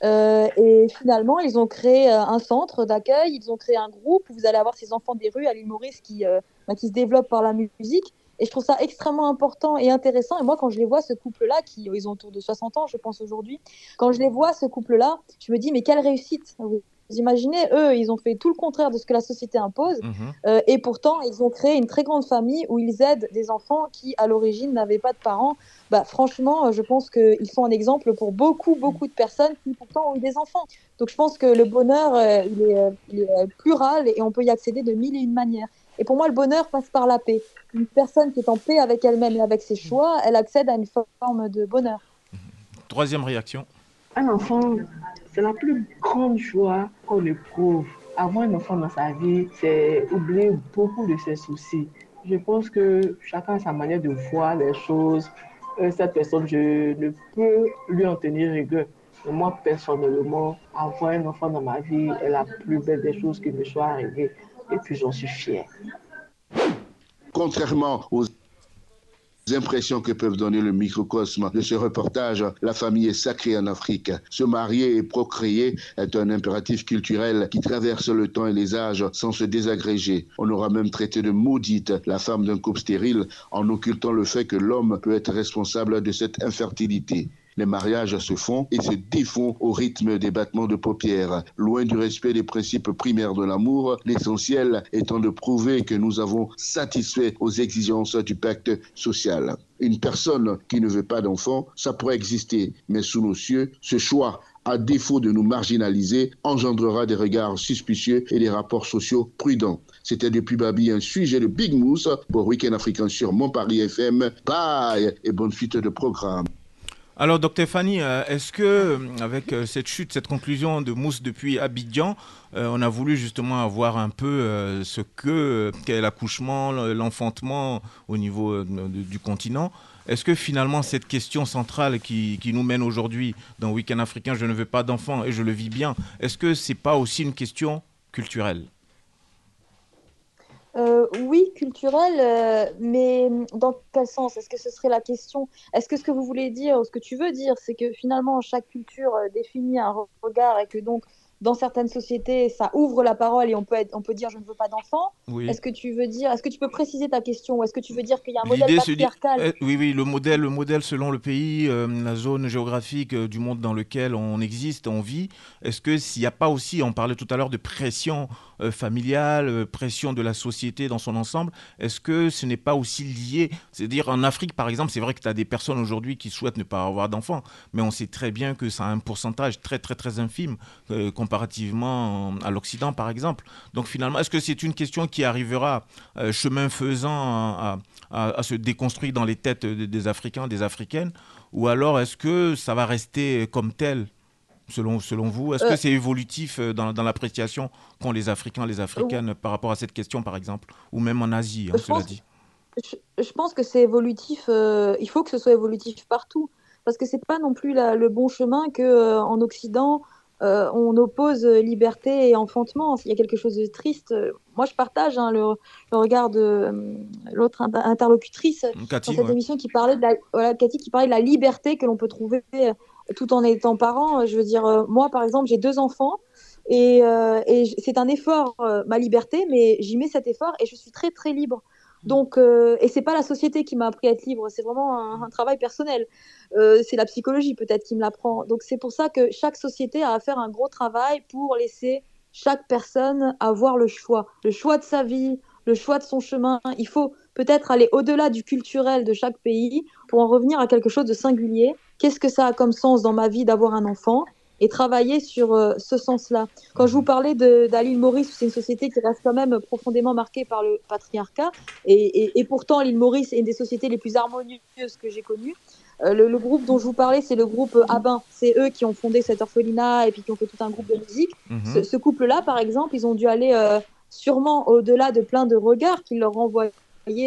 Euh, et finalement, ils ont créé euh, un centre d'accueil, ils ont créé un groupe où vous allez avoir ces enfants des rues à l'île qui, euh, bah, qui se développent par la musique. Et je trouve ça extrêmement important et intéressant. Et moi, quand je les vois, ce couple-là, qui ils ont autour de 60 ans, je pense aujourd'hui, quand je les vois, ce couple-là, je me dis, mais quelle réussite imaginez, eux, ils ont fait tout le contraire de ce que la société impose. Mhm. Euh, et pourtant, ils ont créé une très grande famille où ils aident des enfants qui, à l'origine, n'avaient pas de parents. Bah, franchement, euh, je pense qu'ils sont un exemple pour beaucoup, beaucoup de personnes qui, pourtant, ont eu des enfants. Donc, je pense que le bonheur, euh, il, est, il est, plural et on peut y accéder de mille et une manières. Et pour moi, le bonheur passe par la paix. Une personne qui est en paix avec elle-même et avec ses choix, elle accède à une forme de bonheur. Troisième réaction. Un enfant, c'est la plus grande joie qu'on éprouve. Avoir un enfant dans sa vie, c'est oublier beaucoup de ses soucis. Je pense que chacun a sa manière de voir les choses. Euh, cette personne, je ne peux lui en tenir rigueur. Mais moi, personnellement, avoir un enfant dans ma vie est la plus belle des choses qui me soit arrivée. Et puis, j'en suis fière. Contrairement aux impressions que peuvent donner le microcosme de ce reportage, la famille est sacrée en Afrique. Se marier et procréer est un impératif culturel qui traverse le temps et les âges sans se désagréger. On aura même traité de maudite la femme d'un couple stérile en occultant le fait que l'homme peut être responsable de cette infertilité. Les mariages se font et se défont au rythme des battements de paupières. Loin du respect des principes primaires de l'amour, l'essentiel étant de prouver que nous avons satisfait aux exigences du pacte social. Une personne qui ne veut pas d'enfant, ça pourrait exister, mais sous nos cieux, ce choix à défaut de nous marginaliser, engendrera des regards suspicieux et des rapports sociaux prudents. C'était depuis Babi un sujet de Big Mousse pour Week-end Africain sur Mon FM. Bye et bonne suite de programme. Alors, docteur Fanny, euh, est-ce que, euh, avec euh, cette chute, cette conclusion de Mousse depuis Abidjan, on a voulu justement avoir un peu ce que l'accouchement, l'enfantement au niveau du continent? Est-ce que finalement, cette question centrale qui, nous mène aujourd'hui dans Week-end africain, je ne veux pas d'enfants et je le vis bien, est-ce que c'est pas aussi une question culturelle? Euh, oui, culturel, euh, mais dans quel sens? Est-ce que ce serait la question? Est-ce que ce que vous voulez dire, ce que tu veux dire, c'est que finalement chaque culture euh, définit un re- regard et que donc dans certaines sociétés ça ouvre la parole et on peut, être, on peut dire je ne veux pas d'enfant Oui. Est-ce que tu veux dire, est-ce que tu peux préciser ta question ou est-ce que tu veux dire qu'il y a un modèle se dit, patriarcal? euh, oui, oui, le modèle, le modèle selon le pays, euh, la zone géographique euh, du monde dans lequel on existe, on vit. Est-ce que s'il n'y a pas aussi, on parlait tout à l'heure de pression familiale, pression de la société dans son ensemble, est-ce que ce n'est pas aussi lié? C'est-à-dire en Afrique, par exemple, c'est vrai que tu as des personnes aujourd'hui qui souhaitent ne pas avoir d'enfants, mais on sait très bien que ça a un pourcentage très, très, très infime euh, comparativement à l'Occident, par exemple. Donc finalement, est-ce que c'est une question qui arrivera euh, chemin faisant à, à- à se déconstruire dans les têtes des, Africains, des Africaines? Ou alors est-ce que ça va rester comme tel Selon, selon vous, est-ce que Euh. c'est évolutif euh, dans, dans l'appréciation qu'ont les Africains, les Africaines par rapport à cette question, par exemple? Ou même en Asie, hein, cela pense- dit. je, je pense que c'est évolutif. euh, il faut que ce soit évolutif partout, parce que c'est pas non plus la- le bon chemin que euh, en Occident euh, on oppose euh, liberté et enfantement. Il y a quelque chose de triste. Euh, Moi, je partage hein, le, le regard de l'autre inter- interlocutrice Cathy, dans cette ouais. émission qui parlait de la, voilà, Cathy, qui parlait de la liberté que l'on peut trouver tout en étant parent. Je veux dire, moi, par exemple, j'ai deux enfants. Et, euh, c'est un effort, euh, ma liberté, mais j'y mets cet effort et je suis très très libre. Donc, euh, et c'est pas la société qui m'a appris à être libre, c'est vraiment un, travail personnel. Euh, c'est la psychologie peut-être qui me l'apprend. Donc c'est pour ça que chaque société a à faire un gros travail pour laisser chaque personne avoir le choix, le choix de sa vie, le choix de son chemin. Il faut peut-être aller au-delà du culturel de chaque pays pour en revenir à quelque chose de singulier. Qu'est-ce que ça a comme sens dans ma vie d'avoir un enfant? Et travailler sur euh, ce sens-là. Quand je vous parlais de- d'à l'île Maurice, c'est une société qui reste quand même profondément marquée par le patriarcat, et, et- et pourtant l'île Maurice est une des sociétés les plus harmonieuses que j'ai connues. Euh, le, le groupe dont je vous parlais, c'est le groupe euh, Abin. C'est eux qui ont fondé cet orphelinat et puis qui ont fait tout un groupe de musique. Mhm. Ce, ce couple-là, par exemple, ils ont dû aller sûrement au-delà de plein de regards qui leur renvoyaient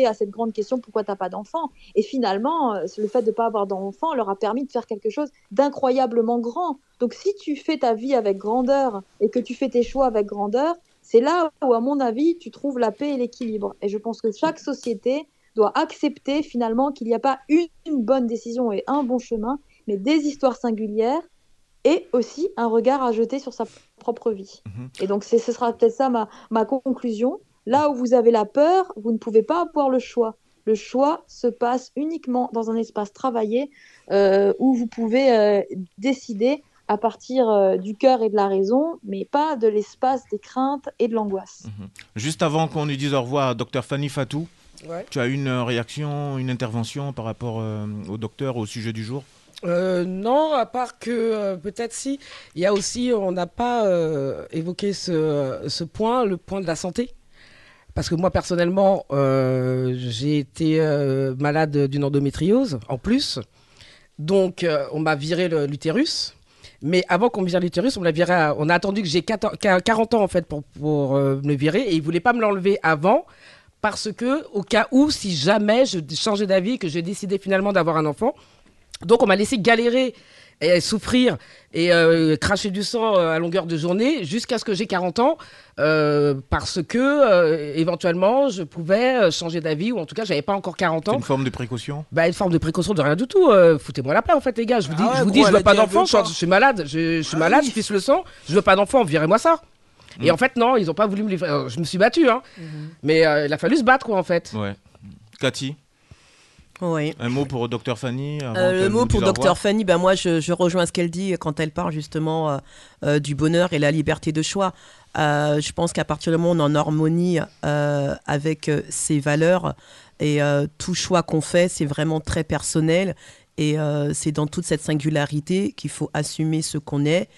à cette grande question pourquoi t'as pas d'enfant? Et finalement, euh, le fait de ne pas avoir d'enfant leur a permis de faire quelque chose d'incroyablement grand. Donc si tu fais ta vie avec grandeur et que tu fais tes choix avec grandeur, c'est là où, à mon avis, tu trouves la paix et l'équilibre. Et je pense que chaque société doit accepter finalement qu'il n'y a pas une, une bonne décision et un bon chemin, mais des histoires singulières et aussi un regard à jeter sur sa propre vie. Et donc ce sera peut-être ça ma, ma conclusion. Là où vous avez la peur, vous ne pouvez pas avoir le choix. Le choix se passe uniquement dans un espace travaillé euh, où vous pouvez euh, décider à partir euh, du cœur et de la raison, mais pas de l'espace des craintes et de l'angoisse. Juste avant qu'on lui dise au revoir, docteur Fanny Fatou, Ouais. tu as une réaction, une intervention par rapport euh, au docteur, au sujet du jour? Euh, non, à part que euh, peut-être si. Il y a aussi, on n'a pas euh, évoqué ce, ce point, le point de la santé. Parce que moi, personnellement, euh, j'ai été euh, malade d'une endométriose en plus. Donc, euh, on m'a viré l'utérus. Mais avant qu'on me vire l'utérus, on on a attendu que j'ai 14 40 ans en fait pour, pour me virer. Et ils voulaient pas me l'enlever avant. Parce que, au cas où, si jamais je changeais d'avis que j'ai décidé finalement d'avoir un enfant, donc on m'a laissé galérer et souffrir et euh, cracher du sang euh, à longueur de journée jusqu'à ce que j'ai 40 ans euh, parce que euh, éventuellement je pouvais changer d'avis ou en tout cas j'avais pas encore 40 C'est ans. une forme de précaution? Bah, une forme de précaution de rien du tout. euh, Foutez-moi la paix en fait les gars. Je vous dis, Ah ouais, je, vous dis je veux pas d'enfant, je, je suis malade, je, je suis Ah malade, oui. je pisse le sang, je veux pas d'enfant, virez-moi ça. Et Mm. en fait non, ils ont pas voulu me livrer. Je me suis battu hein. Mais euh, il a fallu se battre quoi en fait. Ouais. Cathy? Oui. Un mot pour docteur Fanny Euh, le mot pour Docteur Fanny, ben moi je, je rejoins ce qu'elle dit quand elle parle justement euh, euh, du bonheur et la liberté de choix. Euh, je pense qu'à partir du moment où on est en harmonie avec ses valeurs et tout choix qu'on fait, c'est vraiment très personnel et c'est dans toute cette singularité qu'il faut assumer ce qu'on est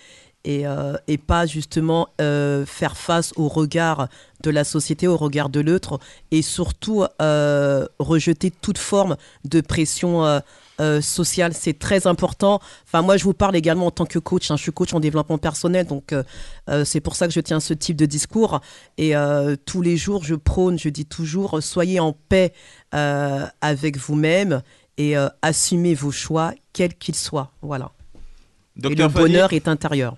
et, euh, et pas justement euh, faire face au regard de la société, au regard de l'autre, et surtout euh, rejeter toute forme de pression euh, sociale. C'est très important. Enfin, moi, je vous parle également en tant que coach. hein. Je suis coach en développement personnel, donc euh, c'est pour ça que je tiens ce type de discours. Et euh, tous les jours, je prône, je dis toujours, soyez en paix avec vous-même et assumez vos choix, quels qu'ils soient. Voilà. et le Fanny bonheur est intérieur.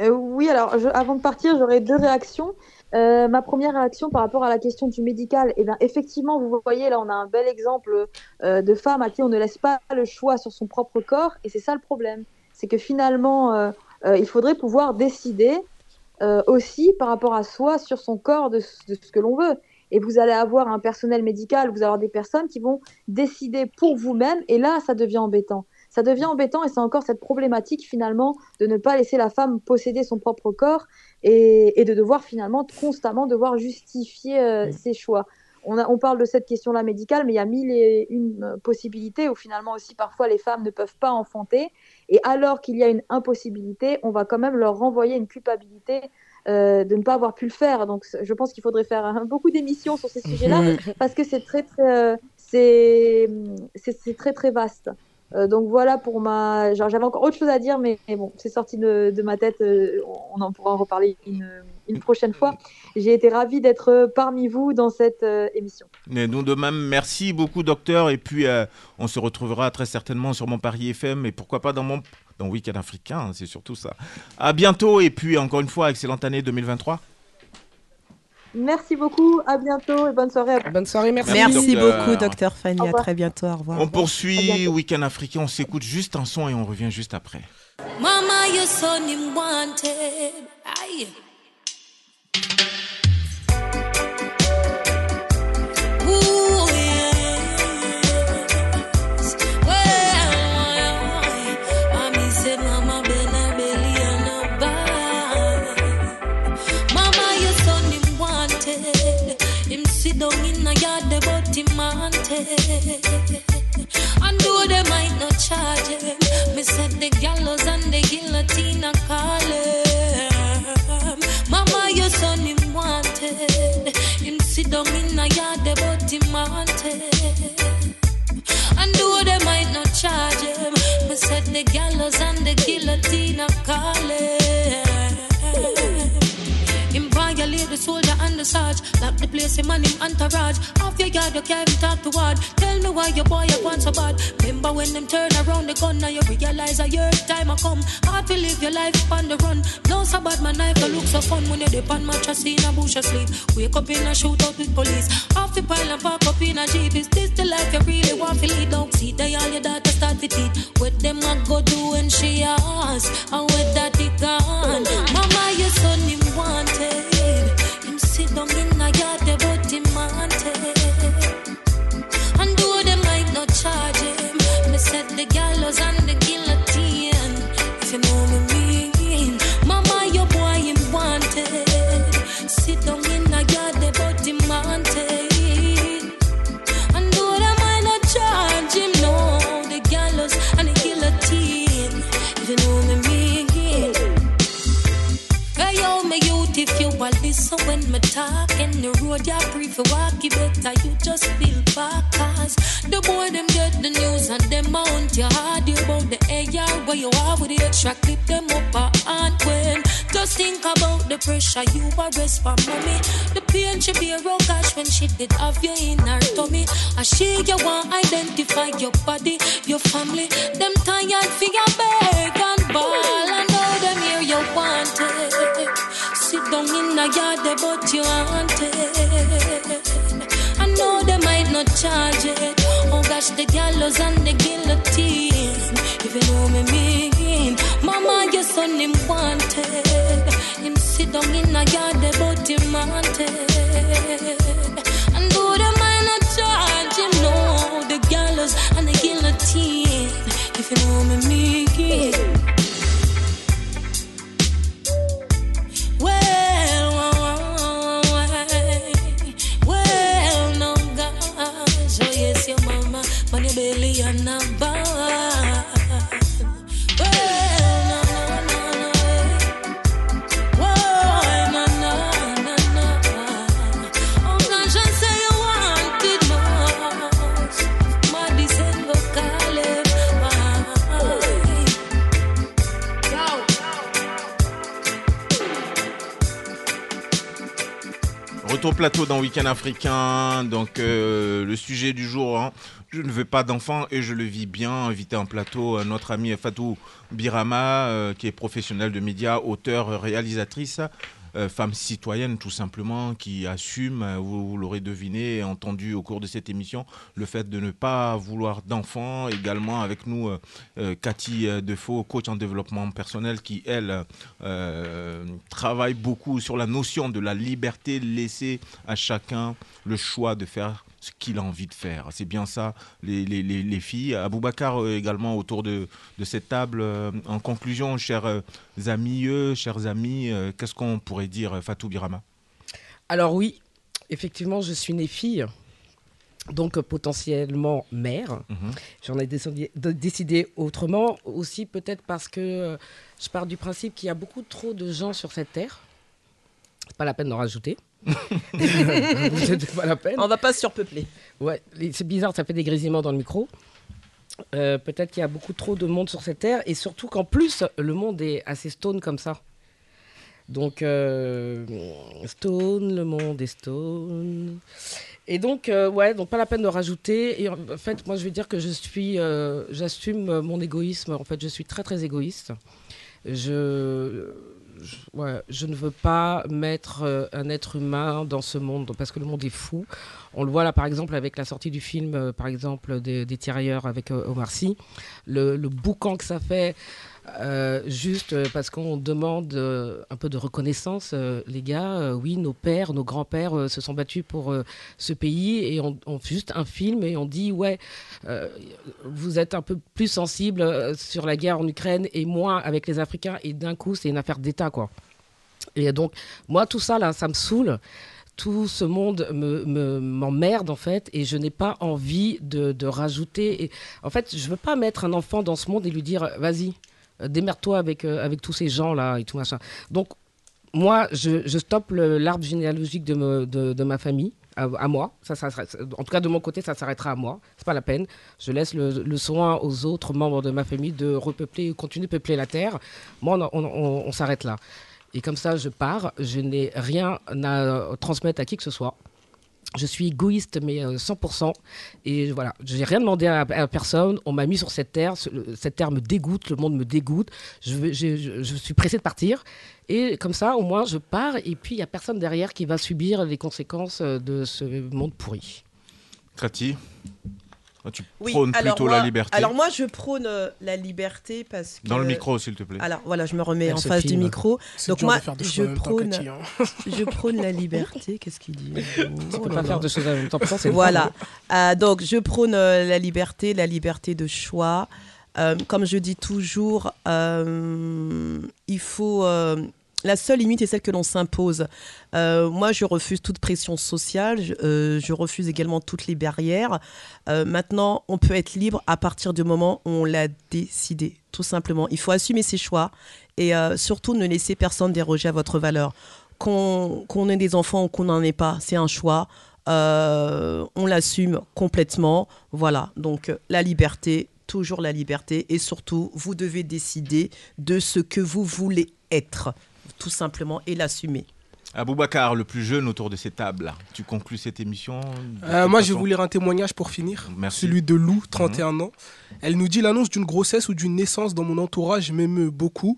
Euh, oui, alors avant de partir, j'aurais deux réactions. Euh, ma première réaction par rapport à la question du médical, eh effectivement, vous voyez, là, on a un bel exemple euh, de femme à qui on ne laisse pas le choix sur son propre corps, et c'est ça le problème. C'est que finalement, il faudrait pouvoir décider aussi par rapport à soi sur son corps de, de ce que l'on veut. Et vous allez avoir un personnel médical, vous allez avoir des personnes qui vont décider pour vous-même, et là, ça devient embêtant. Ça devient embêtant, et c'est encore cette problématique finalement de ne pas laisser la femme posséder son propre corps et, et de devoir finalement constamment devoir justifier euh, ses choix. On, a- on parle de cette question-là médicale, mais il y a mille et une euh, possibilités où finalement aussi parfois les femmes ne peuvent pas enfanter. Et alors qu'il y a une impossibilité, on va quand même leur renvoyer une culpabilité euh, de ne pas avoir pu le faire. Donc je pense qu'il faudrait faire hein, beaucoup d'émissions sur ces sujets-là Mhm. parce que c'est très très euh, c'est c'est c'est très très vaste. Euh, donc voilà pour ma. genre, J'avais encore autre chose à dire, mais, bon, c'est sorti de, ma tête. euh, on en pourra en reparler une, une prochaine fois. J'ai été ravie d'être parmi vous dans cette euh, émission. Mais nous de même, merci beaucoup docteur. Et puis on se retrouvera très certainement sur mon Paris FM et pourquoi pas dans mon dans Week-end africain, hein, c'est surtout ça. À bientôt et puis encore une fois, excellente année 2023. Merci beaucoup, à bientôt et bonne soirée. À... Bonne soirée, Merci, Merci docteur. beaucoup, docteur Fanny. À très bientôt. Au revoir. On poursuit. Week-end africain, on s'écoute juste un son et on revient juste après. Mama, your son him wanted. Aye. Him and entourage. Off your yard, you can't talk to word. Tell me why your boy you want so bad. Remember when them turn around the gun, now you realize a year time a come. Hard to live your life on the run. No so bad, my knife, you look so fun when you dip on mattress in a bush asleep. Wake up in a shootout with police. Off the pile and park up in a jeep. Is this the life you really want to lead? Don't see they all your daughter start to teeth. What them a go do when she ask? And where that it gone? Mama, your son him wanted. Him sit down in a yard, So when me talk in the road, you free for walk, you better you just feel back. Cause the boy them get the news and them mount your heart. You about the AR where you are with the extra clip them up a hand when. Just think about the pressure you arrest for mommy. The pain she bear oh gosh when she did have you in her tummy. And she you want identify your body, your family. Them tired your beg and ball and know them here you want it. Sit down in the yard but you want it. I know they might not charge it. Oh gosh, the gallows and the guillotine. If you know me mean, Mama, your son him wanted. Him sit down in the yard but him wanted. And though they might not charge him, no, the gallows and the guillotine. If you know me mean. Your Plateau dans Week-end africain. Donc, euh, le sujet du jour, hein, je ne veux pas d'enfants et je le vis bien. Invité en plateau euh, notre amie Fatou Birama, euh, qui est professionnelle de médias, auteure, réalisatrice. Euh, femme citoyenne tout simplement qui assume, euh, vous, l'aurez deviné et entendu au cours de cette émission, le fait de ne pas vouloir d'enfants. Également avec nous euh, Cathy Defoe, coach en développement personnel, qui elle travaille beaucoup sur la notion de la liberté, laisser à chacun le choix de faire ce qu'il a envie de faire. C'est bien ça, les, les, les, les filles. Aboubacar euh, également autour de, de cette table. Euh, en conclusion, chers euh, amis, chers amis, qu'est-ce qu'on pourrait dire, Fatou Birama? Alors oui, effectivement, je suis née fille, donc potentiellement mère. Mhm. J'en ai décidé, autrement, aussi peut-être parce que euh, je pars du principe qu'il y a beaucoup trop de gens sur cette terre. C'est pas la peine d'en rajouter. C'est pas la peine. On va pas surpeupler. Ouais, c'est bizarre, ça fait des grésillements dans le micro. Euh, Peut-être qu'il y a beaucoup trop de monde sur cette terre et surtout qu'en plus, le monde est assez stone comme ça. Donc, euh, stone, le monde est stone. Et donc, euh, ouais, donc pas la peine de rajouter. Et en fait, moi, je vais dire que je suis, j'assume mon égoïsme. En fait, je suis très, très égoïste. Je, je, ne veux pas mettre euh, un être humain dans ce monde parce que le monde est fou. On le voit là, par exemple, avec la sortie du film, euh, par exemple, des, des Tirailleurs avec euh, Omar Sy. Le boucan que ça fait, euh, juste euh, parce qu'on demande euh, un peu de reconnaissance. les gars, oui, nos pères, nos grands-pères se sont battus pour ce pays et on, fait juste un film et on dit, ouais, vous êtes un peu plus sensible sur la guerre en Ukraine et moins avec les Africains et d'un coup, c'est une affaire d'État, quoi. Et donc, moi, tout ça, là, ça me saoule. Tout ce monde me, me- m'emmerde, en fait, et je n'ai pas envie de, de rajouter. Et, en fait, je veux pas mettre un enfant dans ce monde et lui dire, vas-y, démerde-toi avec, euh, avec tous ces gens-là et tout machin. Donc, moi, je, je stoppe l'arbre généalogique de, de, ma famille. À, moi, ça, ça en tout cas de mon côté, ça s'arrêtera à moi. C'est pas la peine. Je laisse le, soin aux autres membres de ma famille de repeupler, continuer de peupler la terre. Moi, on- on s'arrête là. Et comme ça, je pars. Je n'ai rien à transmettre à qui que ce soit. Je suis égoïste, mais euh, 100%. Et voilà, je n'ai rien demandé à, personne. On m'a mis sur cette terre. Cette terre me dégoûte, le monde me dégoûte. Je, suis pressé de partir. Et comme ça, au moins, je pars. Et puis, il n'y a personne derrière qui va subir les conséquences euh, de ce monde pourri. Cathy Tu Oui, prônes alors plutôt moi, la liberté. Alors moi, je prône euh, la liberté parce que... Dans le micro, s'il te plaît. Alors voilà, je me remets Elle en face du micro. C'est Donc moi, de je prône, Cathy, hein. je prône la liberté. Qu'est-ce qu'il dit On Oh ne peut là pas faire deux choses en même temps. Voilà. Euh, donc, je prône euh, la liberté, la liberté de choix. Euh, comme je dis toujours, euh, il faut. La seule limite est celle que l'on s'impose. Euh, moi, je refuse toute pression sociale. Je, euh, refuse également toutes les barrières. Euh, maintenant, on peut être libre à partir du moment où on l'a décidé, tout simplement. Il faut assumer ses choix et surtout ne laisser personne déroger à votre valeur qu'on ait des enfants ou qu'on n'en ait pas, c'est un choix. On l'assume complètement. Voilà, donc la liberté, toujours la liberté. Et surtout, vous devez décider de ce que vous voulez être, tout simplement, et l'assumer. Aboubacar, le plus jeune autour de ces tables, tu conclus cette émission Euh, moi, je vais façon vous lire un témoignage pour finir. Merci. Celui de Lou, 31 ans. Elle nous dit l'annonce d'une grossesse ou d'une naissance dans mon entourage m'émeut beaucoup.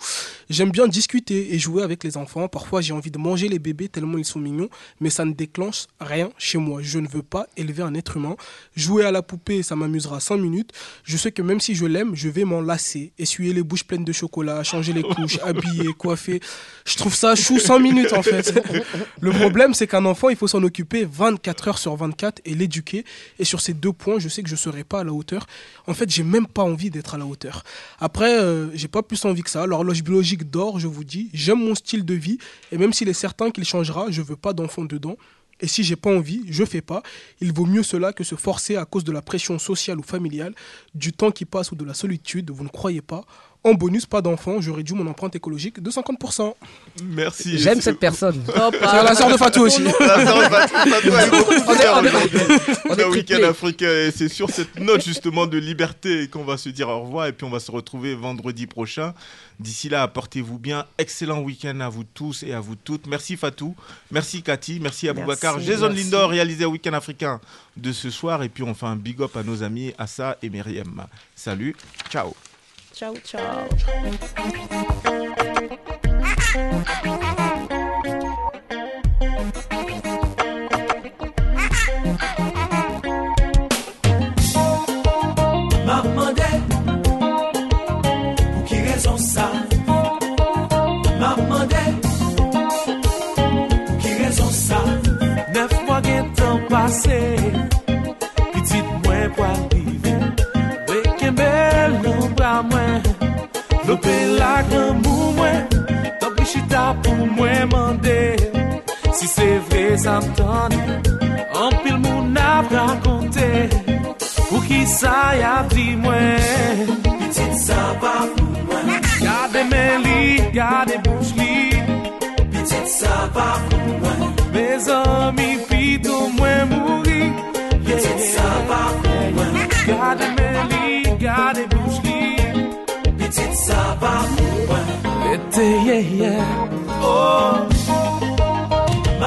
J'aime bien discuter et jouer avec les enfants. Parfois, j'ai envie de manger les bébés tellement ils sont mignons, mais ça ne déclenche rien chez moi. Je ne veux pas élever un être humain. Jouer à la poupée, ça m'amusera 5 minutes. Je sais que même si je l'aime, je vais m'en lasser. Essuyer les bouches pleines de chocolat, changer les couches, habiller, coiffer. Je trouve ça chou 100 minutes en fait. Le problème, c'est qu'un enfant, il faut s'en occuper 24 heures sur 24 et l'éduquer. Et sur ces deux points, je sais que je ne serai pas à la hauteur. En fait, j'ai même pas envie d'être à la hauteur. Après, euh, j'ai pas plus envie que ça. L'horloge biologique dort, je vous dis. J'aime mon style de vie. Et même s'il est certain qu'il changera, je veux pas d'enfant dedans. Et si j'ai pas envie, je fais pas. Il vaut mieux cela que se forcer à cause de la pression sociale ou familiale, du temps qui passe ou de la solitude. Vous ne croyez pas En bonus, pas d'enfant, je réduis mon empreinte écologique de 50%. Merci. J'aime cette personne. C'est la sœur de Fatou aussi. La sœur de Fatou, beaucoup Le week-end africain. Et c'est sur cette note justement de liberté qu'on va se dire au revoir et puis on va se retrouver vendredi prochain. D'ici là, portez-vous bien. Excellent week-end à vous tous et à vous toutes. Merci Fatou. Merci Cathy. Merci Aboubacar. Jason merci. Lindor réalisé au week-end africain de ce soir. Et puis on fait un big up à nos amis Assa et Myriam. Salut. Ciao. Ciao, ciao. sa m ton Anpil moun ap rakonte Pou ki sa yap di mwen Pitit sa pa pou mwen Gade men li, gade bouch li Pitit sa pa pou mwen Me zami fitou mwen mouri Pitit sa pa pou mwen Gade men li, gade bouch li Pitit sa pa pou mwen Ete ye ye Oh.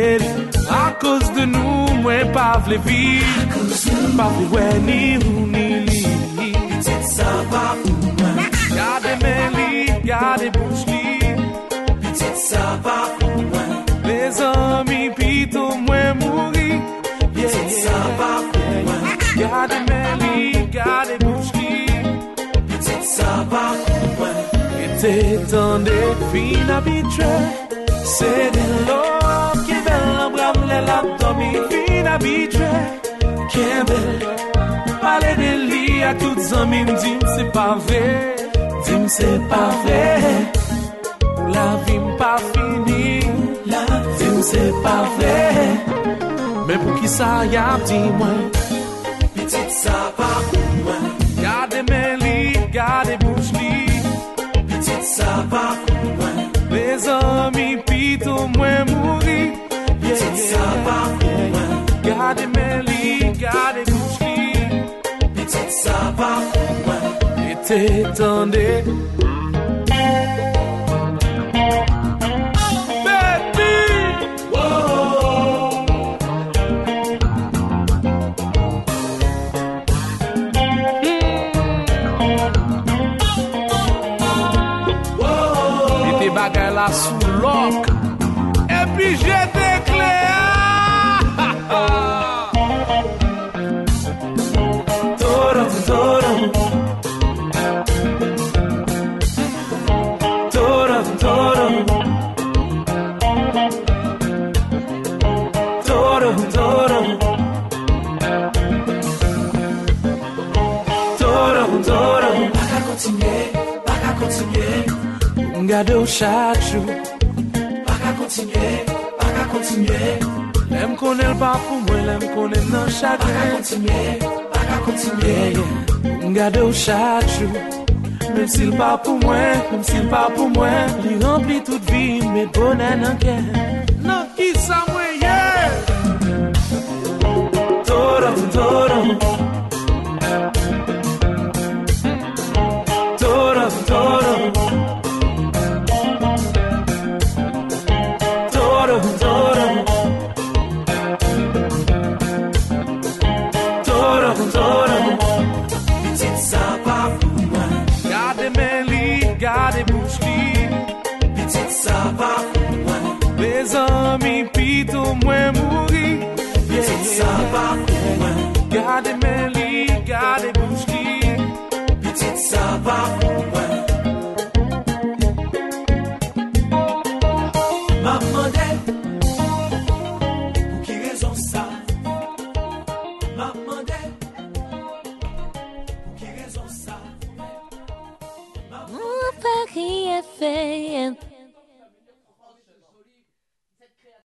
red A koz de nou mwen pa vle viv Pa vle wè ni ou ni li. Ti sa pa ou mwen Gade men li, gade bouch li. Ti sa pa ou mwen Le zami pito mwen mouri. Ti sa pa ou mwen Gade men li, gade bouch li. Ti sa pa ou mwen E te tende fin abitre Se de lor. do mi fin abitwe Kembel Pale de li a tout zami Mdim se pa ve Mdim se pa ve La vim pa fini La vim se pa ve Men pou ki sa yap di mwen Petit sa pa pou mwen Gade men li, gade bouch li Petit sa pa pou mwen Le zami pito mwen mouri petite ça va pour moi. Gardez mes lits, gardez bouche lit, petite ça va pour moi. Et t'étendez. kontinye, baka kontinye. Ou mgade ou chak chou Baka kontinye, baka kontinye. Lem konen pa pou mwen, lem konen nan chak Baka kontinye, baka kontinye. Ou mgade ou chak chou Mem sil pa pou mwen, mem sil pa pou mwen. Li rempli tout vi, met bonen nan ken. Nan ki sa mwen ye Toron, toron. Toro. Toro, Toro. Toro, Toro. Pizza pafuma. Gade meli, gade bushki. Pizza pafuma. Bezami pito mwe muri. Pizza pafuma. Gade meli, gade bushki.